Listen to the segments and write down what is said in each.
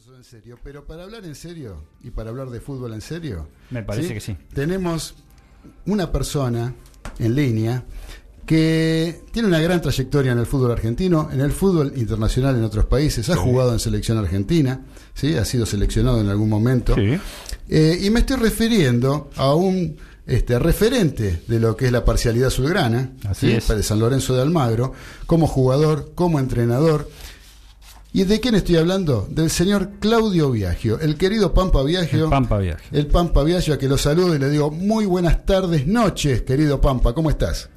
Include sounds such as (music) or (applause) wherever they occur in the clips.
eso en serio, pero para hablar en serio y para hablar de fútbol en serio, Me parece que sí. Tenemos una persona en línea que tiene una gran trayectoria en el fútbol argentino, en el fútbol internacional en otros países, ha jugado en selección argentina, ¿sí? ha sido seleccionado en algún momento, Sí. Eh, y me estoy refiriendo a un este, referente de lo que es la parcialidad azulgrana, Así ¿sí? es. de San Lorenzo de Almagro, como jugador, como entrenador. ¿Y de quién estoy hablando? Del señor Claudio Viagio, el querido Pampa Viagio. El Pampa Viaje. El Pampa Viagio, a que lo saludo y le digo muy buenas tardes, noches, querido Pampa, ¿cómo estás?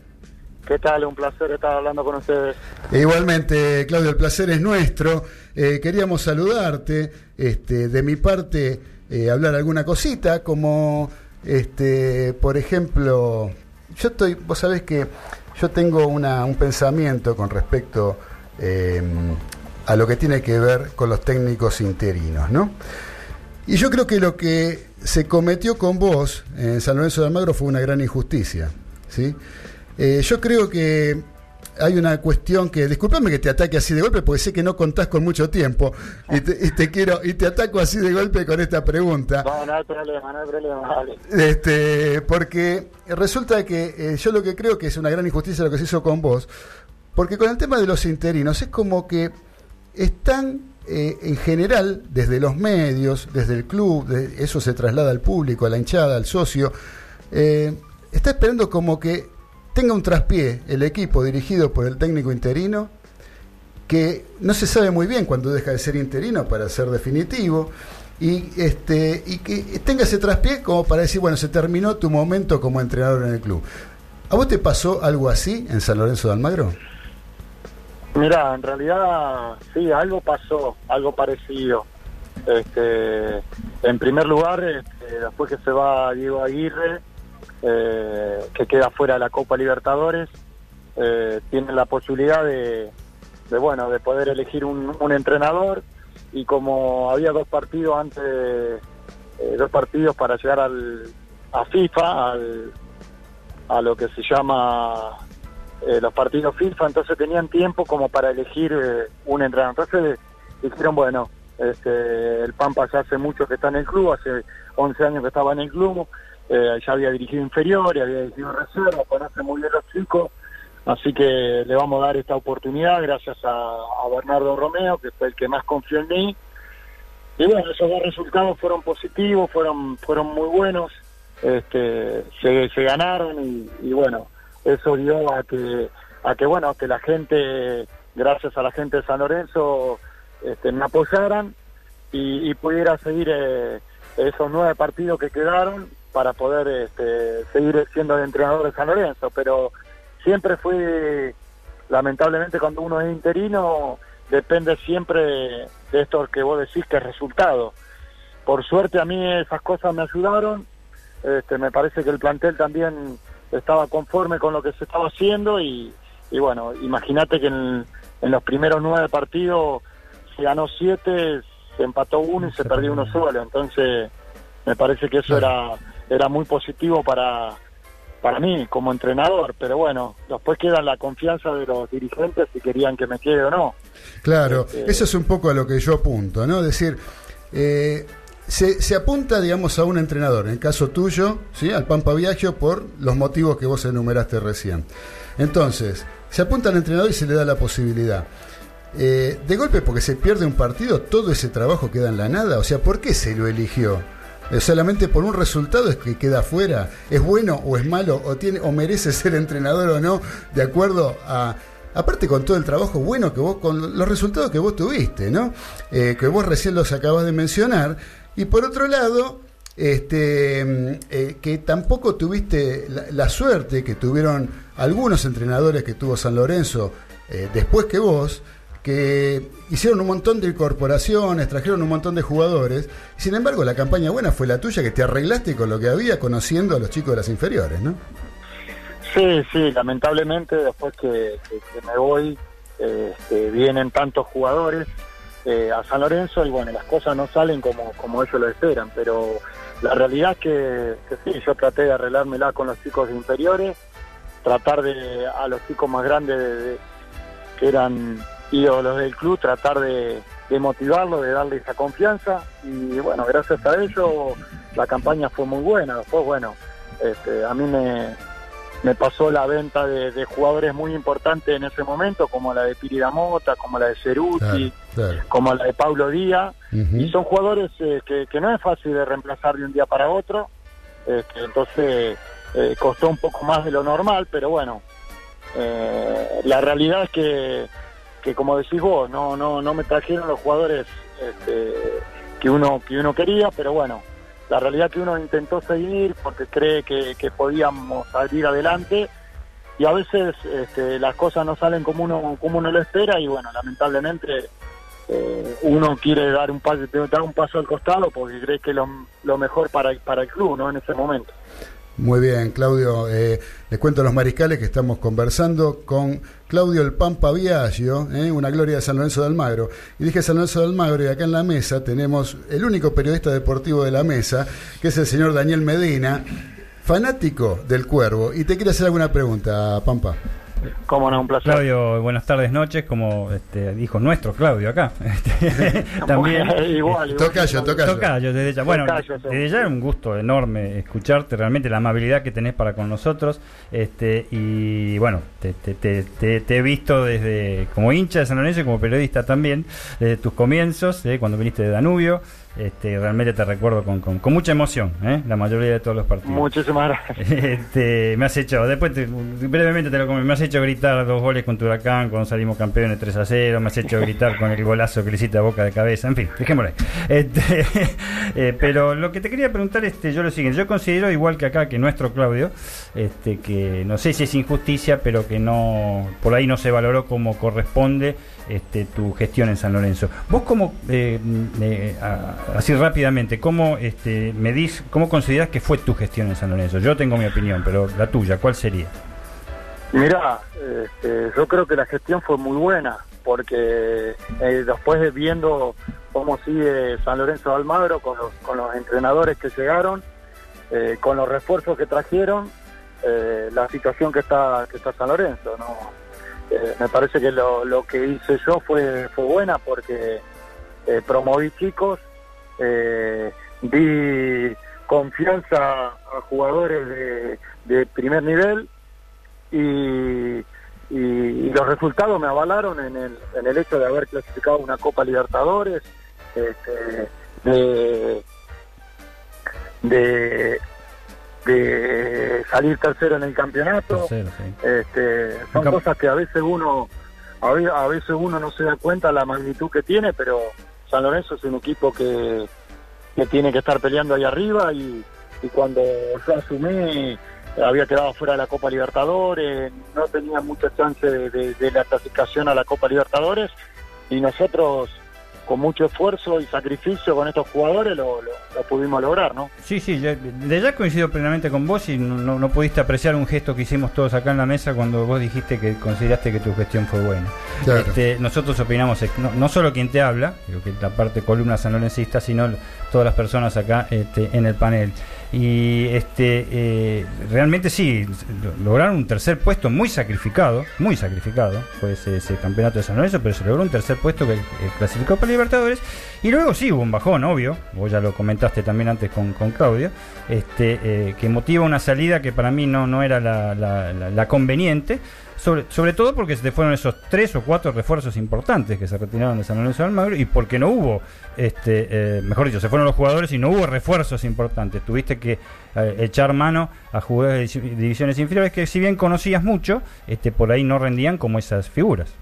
¿Qué tal? Un placer estar hablando con ustedes. Igualmente, Claudio, el placer es nuestro. Eh, queríamos saludarte, este, de mi parte, eh, hablar alguna cosita, como, este, por ejemplo, yo estoy, vos sabés que yo tengo una, un pensamiento con respecto eh, a lo que tiene que ver con los técnicos interinos, ¿no? Y yo creo que lo que se cometió con vos en San Lorenzo de Almagro fue una gran injusticia, ¿sí? Eh, yo creo que hay una cuestión que, discúlpame que te ataque así de golpe, porque sé que no contás con mucho tiempo y te, y te quiero y te ataco así de golpe con esta pregunta. No, no hay problema, no hay problema. Este, porque resulta que eh, yo lo que creo que es una gran injusticia lo que se hizo con vos, porque con el tema de los interinos es como que están eh, en general desde los medios, desde el club, de- eso se traslada al público, a la hinchada, al socio, eh, está esperando como que tenga un traspié el equipo dirigido por el técnico interino que no se sabe muy bien cuándo deja de ser interino para ser definitivo y este y que tenga ese traspié como para decir bueno se terminó tu momento como entrenador en el club ¿a vos te pasó algo así en San Lorenzo de Almagro? Mira, en realidad sí, algo pasó, algo parecido. Este, en primer lugar, este, después que se va Diego Aguirre, eh, que queda fuera de la Copa Libertadores, eh, tienen la posibilidad de, bueno, de poder elegir un, un entrenador y como había dos partidos antes, eh, dos partidos para llegar al, a FIFA, al, a lo que se llama eh, los partidos FIFA, entonces tenían tiempo como para elegir eh, un entrenador. Entonces dijeron, bueno, este, el Pampa ya hace mucho que está en el club, hace 11 años que estaba en el club, eh, ya había dirigido inferiores, había dirigido reserva, conoce muy bien los chicos, así que le vamos a dar esta oportunidad gracias a, Bernardo Romeo, que fue el que más confió en mí. Y bueno, esos dos resultados fueron positivos, fueron, fueron muy buenos, este, se, se ganaron y, y bueno, eso dio a que, a que bueno, que la gente, gracias a la gente de San Lorenzo, este, me apoyaran y, pudiera seguir eh, esos nueve partidos que quedaron para poder este, seguir siendo el entrenador de San Lorenzo. Pero siempre fue, lamentablemente, cuando uno es interino, depende siempre de esto que vos decís que es resultado. Por suerte a mí esas cosas me ayudaron. Este, me parece que el plantel también estaba conforme con lo que se estaba haciendo y, y bueno, imagínate que en, en los primeros nueve partidos se ganó siete, se empató uno y se perdió uno solo. Entonces, me parece que eso era, era muy positivo para, para mí como entrenador. Pero bueno, después queda la confianza de los dirigentes si querían que me quede o no. Claro, Este- eso es un poco a lo que yo apunto, ¿no? Es decir, eh, se, se apunta, digamos, a un entrenador, en el caso tuyo, ¿sí? Al Pampa Viagio, por los motivos que vos enumeraste recién. Entonces, se apunta al entrenador y se le da la posibilidad. Eh, de golpe, porque se pierde un partido, todo ese trabajo queda en la nada. O sea, ¿por qué se lo eligió? Eh, solamente por un resultado es que queda fuera. ¿Es bueno o es malo? ¿O, tiene, o merece (laughs) ser entrenador o no? De acuerdo a. Aparte con todo el trabajo bueno que vos, con los resultados que vos tuviste, ¿no? Eh, que vos recién los acabas de mencionar. Y por otro lado, este, mm, eh, que tampoco tuviste la, suerte que tuvieron algunos entrenadores que tuvo San Lorenzo eh, después que vos, que hicieron un montón de incorporaciones, trajeron un montón de jugadores. Sin embargo, la campaña buena fue la tuya, que te arreglaste con lo que había, conociendo a los chicos de las inferiores, ¿no? Sí, sí, lamentablemente después que me voy eh, este, vienen tantos jugadores eh, a San Lorenzo y bueno, las cosas no salen como, como ellos lo esperan, pero la realidad es que, sí, yo traté de arreglármela con los chicos de inferiores, tratar de a los chicos más grandes de- que eran ídolos del club, tratar de, de motivarlo, de darle esa confianza y bueno, gracias a ello la campaña fue muy buena. Después, bueno, este, a mí me, me pasó la venta de, jugadores muy importantes en ese momento, como la de Piri Mota, como la de Ceruti, como la de Pablo Díaz, y son jugadores eh, que, no es fácil de reemplazar de un día para otro, este, entonces eh, costó un poco más de lo normal, pero bueno, eh, la realidad es que, que como decís vos, no, no, no me trajeron los jugadores este, que uno que uno quería, pero bueno, la realidad que uno intentó seguir porque cree que, podíamos salir adelante y a veces este, las cosas no salen como uno como uno lo espera y bueno lamentablemente eh, uno quiere dar un paso dar un paso al costado porque cree que es lo, lo mejor para para el club no en ese momento muy bien, Claudio. Eh, les cuento a los mariscales que estamos conversando con Claudio El Pampa Viaggio, eh, una gloria de San Lorenzo de Almagro. Y dije San Lorenzo de Almagro y acá en la mesa tenemos el único periodista deportivo de la mesa, que es el señor Daniel Medina, fanático del Cuervo. Y te quiero hacer alguna pregunta, Pampa. Cómo no, un placer. Claudio, buenas tardes, noches, como este, dijo nuestro Claudio acá. (laughs) Este, también. (laughs) igual, Tocayo, tocayo. desde ya. Bueno, desde ya es un gusto enorme escucharte, realmente la amabilidad que tenés para con nosotros. Este, y bueno, te, te, te, he visto desde como hincha de San Lorenzo y como periodista también, desde tus comienzos, eh, cuando viniste de Danubio. Este, realmente te recuerdo con, con, mucha emoción, ¿eh? la mayoría de todos los partidos. Muchísimas gracias. (laughs) Este, me has hecho, después brevemente te lo me has hecho gritar dos goles con Huracán cuando salimos campeones 3 a 0, me has hecho gritar con el golazo que le hiciste a boca de cabeza, en fin, dejémoslo ahí. Este, (laughs) eh, pero lo que te quería preguntar, este, yo lo siguiente, yo considero igual que acá, que nuestro Claudio, este, que no sé si es injusticia, pero que no, por ahí no se valoró como corresponde este, tu gestión en San Lorenzo. Vos cómo, eh, eh, así rápidamente, ¿cómo este, medís, cómo consideras que fue tu gestión en San Lorenzo? Yo tengo mi opinión, pero la tuya, ¿cuál sería? Mira, este, yo creo que la gestión fue muy buena, porque eh, después de viendo cómo sigue San Lorenzo de Almagro con los, con los entrenadores que llegaron, con los refuerzos que trajeron, la situación que está que está San Lorenzo, ¿no? Eh, me parece que lo, lo, que hice yo fue, fue buena porque eh, promoví chicos, eh, di confianza a jugadores de, primer nivel y, los resultados me avalaron en el, en el hecho de haber clasificado una Copa Libertadores, este, de, de de salir tercero en el campeonato. este, son cosas que a veces uno a veces uno no se da cuenta la magnitud que tiene, pero San Lorenzo es un equipo que, que tiene que estar peleando ahí arriba y, y cuando yo asumí había quedado fuera de la Copa Libertadores, no tenía mucha chance de, de la clasificación a la Copa Libertadores y nosotros con mucho esfuerzo y sacrificio con estos jugadores lo, pudimos lograr, ¿no? Sí, sí, de ya coincido plenamente con vos y no, no, pudiste apreciar un gesto que hicimos todos acá en la mesa cuando vos dijiste que consideraste que tu gestión fue buena. Este, nosotros opinamos, no, no, solo quien te habla, que la parte columna sanlorencista, sino todas las personas acá este, en el panel. Y este eh, realmente sí, lograron un tercer puesto muy sacrificado, muy sacrificado, fue ese, campeonato de San Lorenzo, pero se logró un tercer puesto que clasificó para Libertadores. Y luego sí hubo un bajón, obvio, vos ya lo comentaste también antes con, con Claudio, este, eh, que motiva una salida que para mí no, no era la conveniente. Sobre, todo porque se fueron esos tres o cuatro refuerzos importantes que se retiraron de San Lorenzo de Almagro y porque no hubo, este, eh, mejor dicho, se fueron los jugadores y no hubo refuerzos importantes. Tuviste que eh, echar mano a jugadores de divisiones inferiores que si bien conocías mucho, este, por ahí no rendían como esas figuras.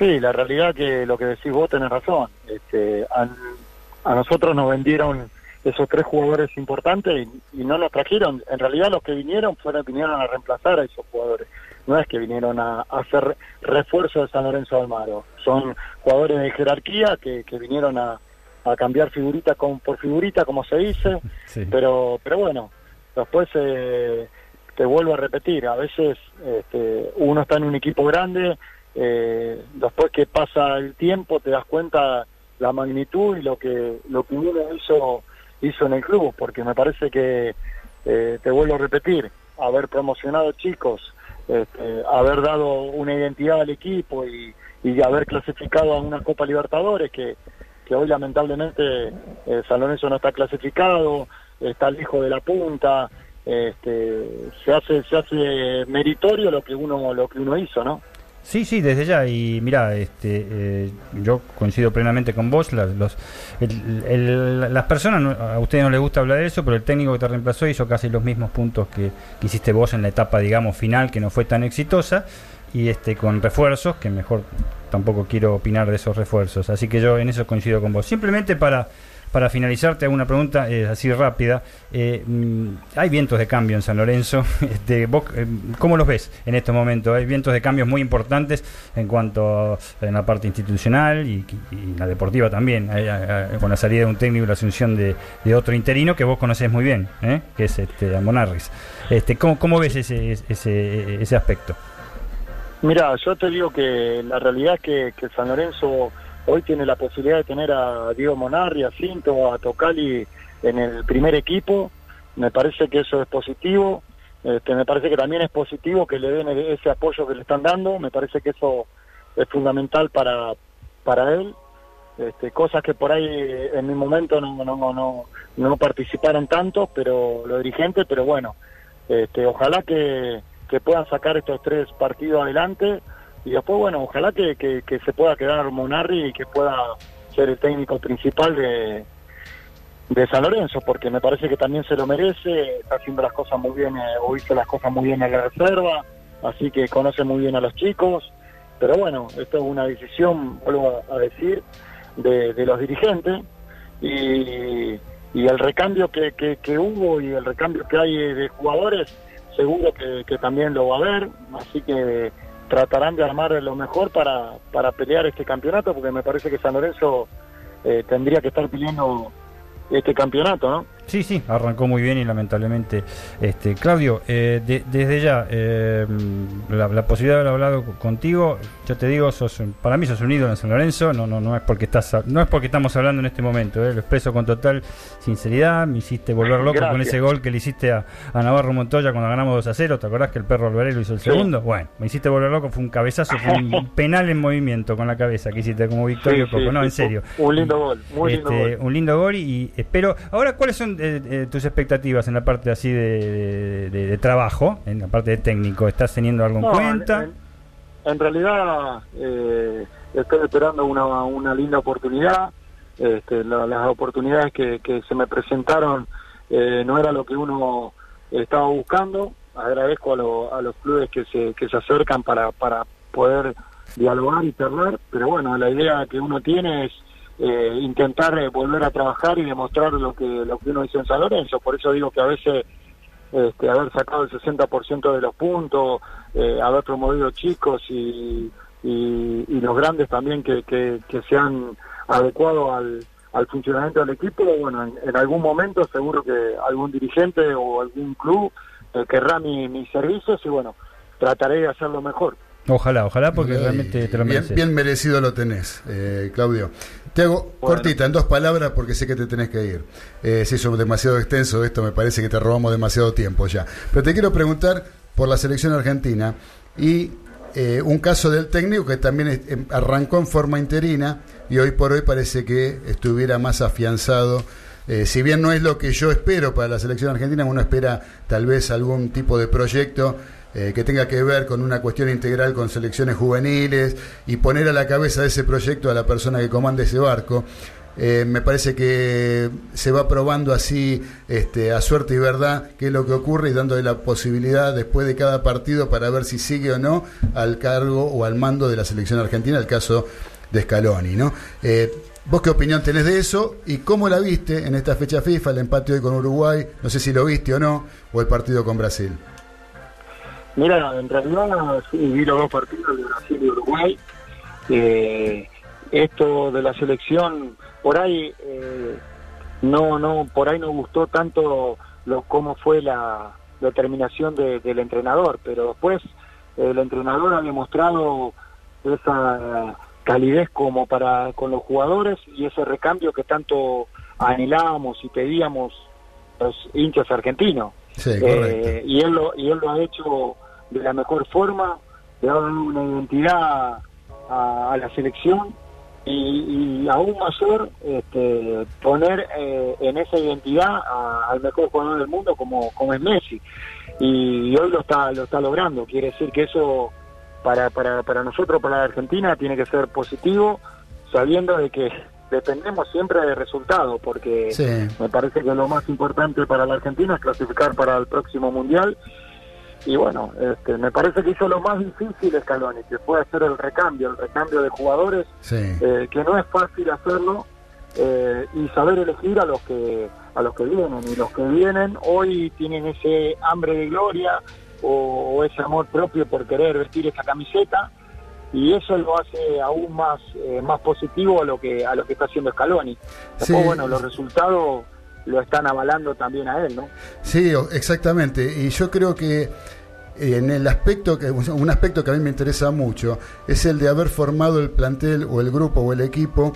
Sí, la realidad que lo que decís vos tenés razón. Este, a, nosotros nos vendieron esos tres jugadores importantes y, no nos trajeron. En realidad los que vinieron fueron vinieron a reemplazar a esos jugadores no es que vinieron a, hacer refuerzo de San Lorenzo de Almagro, son jugadores de jerarquía que, vinieron a, cambiar figurita con, por figurita, como se dice, pero, pero bueno, después eh, te vuelvo a repetir, a veces este, uno está en un equipo grande, eh, después que pasa el tiempo te das cuenta la magnitud y lo que lo que uno hizo hizo en el club, porque me parece que eh, te vuelvo a repetir, haber promocionado chicos, este, haber dado una identidad al equipo y, y haber clasificado a una Copa Libertadores que, que hoy lamentablemente eh, San Lorenzo no está clasificado, está lejos de la punta, este, se hace se hace meritorio lo que uno lo que uno hizo, ¿no? Sí, sí, desde ya. Y mira, este, eh, yo coincido plenamente con vos. Las, los, las personas, a ustedes no les gusta hablar de eso, pero el técnico que te reemplazó hizo casi los mismos puntos que, que hiciste vos en la etapa, digamos, final, que no fue tan exitosa y este con refuerzos, que mejor tampoco quiero opinar de esos refuerzos. Así que yo en eso coincido con vos. Simplemente para, para finalizarte una pregunta eh, así rápida. Eh, mm, hay vientos de cambio en San Lorenzo. (laughs) Este, vos, eh, ¿Cómo los ves en estos momentos? Hay vientos de cambios muy importantes en cuanto a, en la parte institucional y, la deportiva también, con la salida de un técnico y la asunción de, otro interino que vos conocés muy bien, que es este, Monarris. Este, ¿cómo, ¿Cómo ves ese, ese, ese aspecto? Mira, yo te digo que la realidad es que, San Lorenzo hoy tiene la posibilidad de tener a Diego Monarri, a Cinto, a Tocali en el primer equipo. Me parece que eso es positivo. Este, me parece que también es positivo que le den ese apoyo que le están dando. Me parece que eso es fundamental para, para él. Este, cosas que por ahí en mi momento no, no, no, no participaron tanto, pero los dirigentes, pero bueno, este, ojalá que que puedan sacar estos tres partidos adelante y después, bueno, ojalá que, que, se pueda quedar Monarri y que pueda ser el técnico principal de, de San Lorenzo, porque me parece que también se lo merece, está haciendo las cosas muy bien, eh, o hizo las cosas muy bien en la reserva, así que conoce muy bien a los chicos, pero bueno, esto es una decisión, vuelvo a, decir, de, los dirigentes. Y, y el recambio que, que, que hubo y el recambio que hay de jugadores seguro que, también lo va a haber, así que tratarán de armar lo mejor para, para pelear este campeonato, porque me parece que San Lorenzo eh, tendría que estar pidiendo este campeonato, ¿no? Sí, sí, arrancó muy bien y lamentablemente, este Claudio, eh, desde ya, eh, la, posibilidad de haber hablado contigo, yo te digo, sos, para mí sos un ídolo en San Lorenzo, no, no, no es porque estás, no es porque estamos hablando en este momento, eh, lo expreso con total sinceridad, me hiciste volver loco con ese gol que le hiciste a, Navarro Montoya cuando ganamos 2 a 0, ¿te acordás que el perro Alvarelo hizo el segundo? Bueno, me hiciste volver loco, fue un cabezazo, fue un (laughs) penal en movimiento con la cabeza que hiciste como Victorio Coco, no, en serio. Un lindo gol, muy lindo este, gol. Un lindo gol y espero, ahora, ¿cuáles son eh, eh, tus expectativas en la parte así de, trabajo, en la parte de técnico? ¿Estás teniendo algo en cuenta? En, realidad eh, estoy esperando una, una linda oportunidad. Este, las oportunidades que, se me presentaron no era lo que uno estaba buscando. Agradezco a, a los clubes que se, que se acercan para, para poder dialogar y charlar, pero bueno, la idea que uno tiene es eh, intentar eh, volver a trabajar y demostrar lo que lo que uno hizo en San Lorenzo. Por eso digo que a veces este, haber sacado el 60% de los puntos, eh, haber promovido chicos y, y, los grandes también que, que, se han adecuado al, al funcionamiento del equipo, bueno, en, algún momento seguro que algún dirigente o algún club querrá mi, mis servicios y bueno, trataré de hacerlo mejor. Ojalá, ojalá, porque realmente te lo mereces. Bien, merecido lo tenés, eh, Claudio. Te hago cortita, en dos palabras, porque sé que te tenés que ir. Eh, se hizo demasiado extenso esto, me parece que te robamos demasiado tiempo ya. Pero te quiero preguntar por la selección argentina y eh, un caso del técnico que también em, arrancó en forma interina y hoy por hoy parece que estuviera más afianzado. Eh, si bien no es lo que yo espero para la selección argentina, uno espera tal vez algún tipo de proyecto eh, que tenga que ver con una cuestión integral con selecciones juveniles y poner a la cabeza de ese proyecto a la persona que comanda ese barco. Eh, me parece que se va probando así este, a suerte y verdad qué es lo que ocurre y dándole la posibilidad después de cada partido para ver si sigue o no al cargo o al mando de la selección argentina, el caso de Scaloni. ¿no? Eh, ¿Vos qué opinión tenés de eso y cómo la viste en esta fecha FIFA, el empate hoy con Uruguay? No sé si lo viste o no, o el partido con Brasil. Mira, en realidad vi los dos partidos de Brasil y Uruguay. Eh, esto de la selección, por ahí eh, no, no, por ahí no gustó tanto lo cómo fue la determinación del entrenador, pero después el entrenador ha demostrado esa calidez como para con los jugadores y ese recambio que tanto anhelábamos y pedíamos los hinchas argentinos. Sí, eh, y él lo y él lo ha hecho de la mejor forma, le ha dado una identidad a, la selección y, aún mayor este, poner eh, en esa identidad al mejor jugador del mundo como, como es Messi. Y, hoy lo está lo está logrando. Quiere decir que eso para, para, para nosotros para la Argentina tiene que ser positivo sabiendo de que dependemos siempre de resultados porque me parece que lo más importante para la Argentina es clasificar para el próximo mundial y bueno, este, me parece que hizo lo más difícil Scaloni, que fue hacer el recambio, el recambio de jugadores, eh, que no es fácil hacerlo, eh, y saber elegir a los que a los que vienen. Y los que vienen hoy tienen ese hambre de gloria o, ese amor propio por querer vestir esa camiseta y eso lo hace aún más eh, más positivo a lo que a lo que está haciendo Scaloni. Después, bueno, los resultados lo están avalando también a él, ¿no? Sí, exactamente. Y yo creo que eh, en el aspecto que un aspecto que a mí me interesa mucho es el de haber formado el plantel o el grupo o el equipo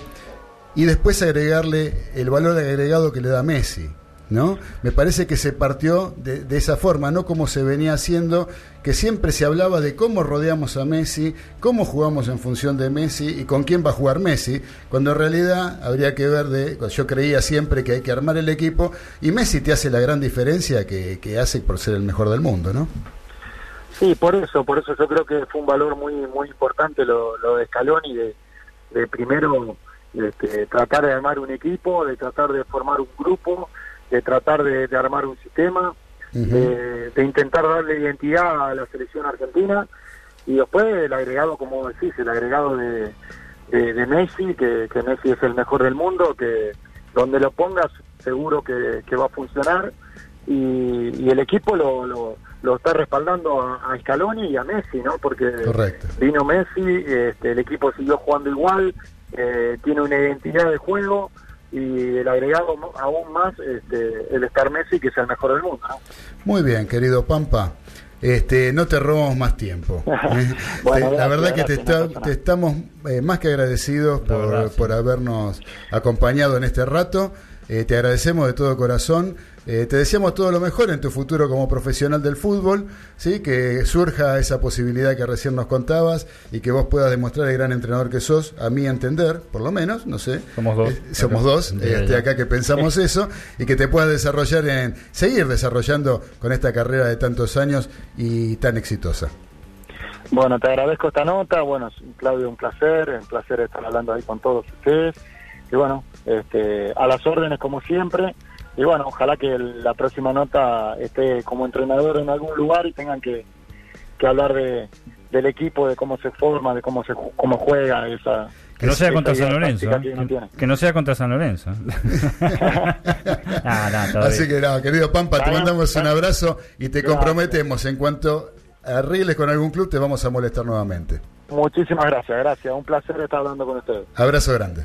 y después agregarle el valor agregado que le da Messi. ¿No? Me parece que se partió de, esa forma, no como se venía haciendo, que siempre se hablaba de cómo rodeamos a Messi, cómo jugamos en función de Messi y con quién va a jugar Messi, cuando en realidad habría que ver de, yo creía siempre que hay que armar el equipo y Messi te hace la gran diferencia que, hace por ser el mejor del mundo, ¿no? Sí, por eso, por eso yo creo que fue un valor muy muy importante lo, de Scaloni, de, de primero este, tratar de armar un equipo, de tratar de formar un grupo, de tratar de, armar un sistema, de, intentar darle identidad a la selección argentina. Y después el agregado, como decís, el agregado de, de, Messi, que, Messi es el mejor del mundo, que donde lo pongas seguro que, va a funcionar. Y, el equipo lo, lo, está respaldando a, Scaloni y a Messi, ¿no? Porque vino Messi, este, el equipo siguió jugando igual, eh, tiene una identidad de juego y el agregado aún más este, el Star Messi que es el mejor del mundo. Muy bien, querido Pampa. Este, no te robamos más tiempo. (laughs) Eh, la verdad que te, estamos eh, más que agradecidos por, por habernos acompañado en este rato. Eh, te agradecemos de todo corazón. Eh, te deseamos todo lo mejor en tu futuro como profesional del fútbol, ¿sí? que surja esa posibilidad que recién nos contabas y que vos puedas demostrar el gran entrenador que sos, a mi entender, por lo menos, no sé. Somos dos. Eh, somos dos, este, acá que pensamos (laughs) eso, y que te puedas desarrollar en, seguir desarrollando con esta carrera de tantos años y tan exitosa. Bueno, te agradezco esta nota, bueno, Claudio, un placer, un placer estar hablando ahí con todos ustedes, y bueno, este, a las órdenes como siempre y bueno, ojalá que la próxima nota esté como entrenador en algún lugar y tengan que, hablar de, del equipo, de cómo se forma, de cómo se cómo juega esa que no sea contra San Lorenzo. Que, no sea contra San Lorenzo. (laughs) Así que nada, querido Pampa, te mandamos un abrazo y te comprometemos en cuanto arregles con algún club, te vamos a molestar nuevamente. Muchísimas gracias, gracias. Un placer estar hablando con ustedes. Abrazo grande.